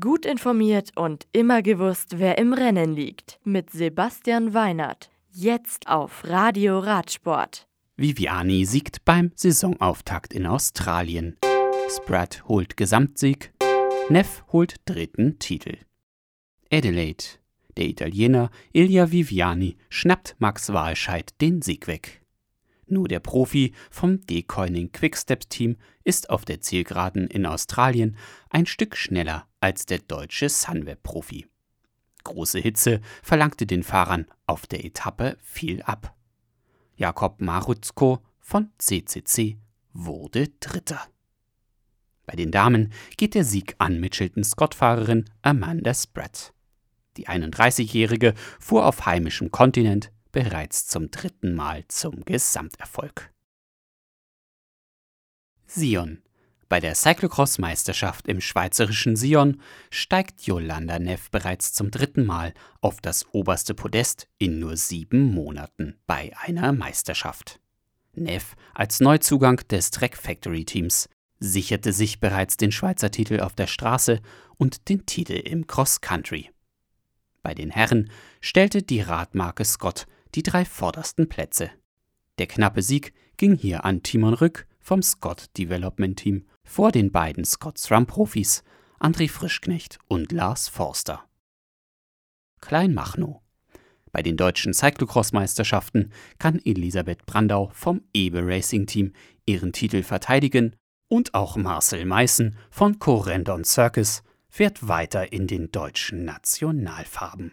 Gut informiert und immer gewusst, wer im Rennen liegt. Mit Sebastian Weinert. Jetzt auf Radio Radsport. Viviani siegt beim Saisonauftakt in Australien. Spratt holt Gesamtsieg. Neff holt dritten Titel. Adelaide. Der Italiener Ilja Viviani schnappt Max Walscheid den Sieg weg. Nur der Profi vom Decoining Quickstep Team ist auf der Zielgeraden in Australien ein Stück schneller als der deutsche Sunweb-Profi. Große Hitze verlangte den Fahrern auf der Etappe viel ab. Jakob Maruzko von CCC wurde Dritter. Bei den Damen geht der Sieg an Mitchelton-Scott-Fahrerin Amanda Spratt. Die 31-Jährige fuhr auf heimischem Kontinent bereits zum dritten Mal zum Gesamterfolg. Sion. Bei der Cyclocross-Meisterschaft im schweizerischen Sion steigt Yolanda Neff bereits zum dritten Mal auf das oberste Podest in nur sieben Monaten bei einer Meisterschaft. Neff als Neuzugang des Trek Factory Teams sicherte sich bereits den Schweizer Titel auf der Straße und den Titel im Cross Country. Bei den Herren stellte die Radmarke Scott die drei vordersten Plätze. Der knappe Sieg ging hier an Timon Rück vom Scott Development Team vor den beiden Scott SRAM Profis André Frischknecht und Lars Forster. Kleinmachnow. Bei den deutschen Cyclocross-Meisterschaften kann Elisabeth Brandau vom Ebe Racing Team ihren Titel verteidigen und auch Marcel Meißen von Corendon Circus fährt weiter in den deutschen Nationalfarben.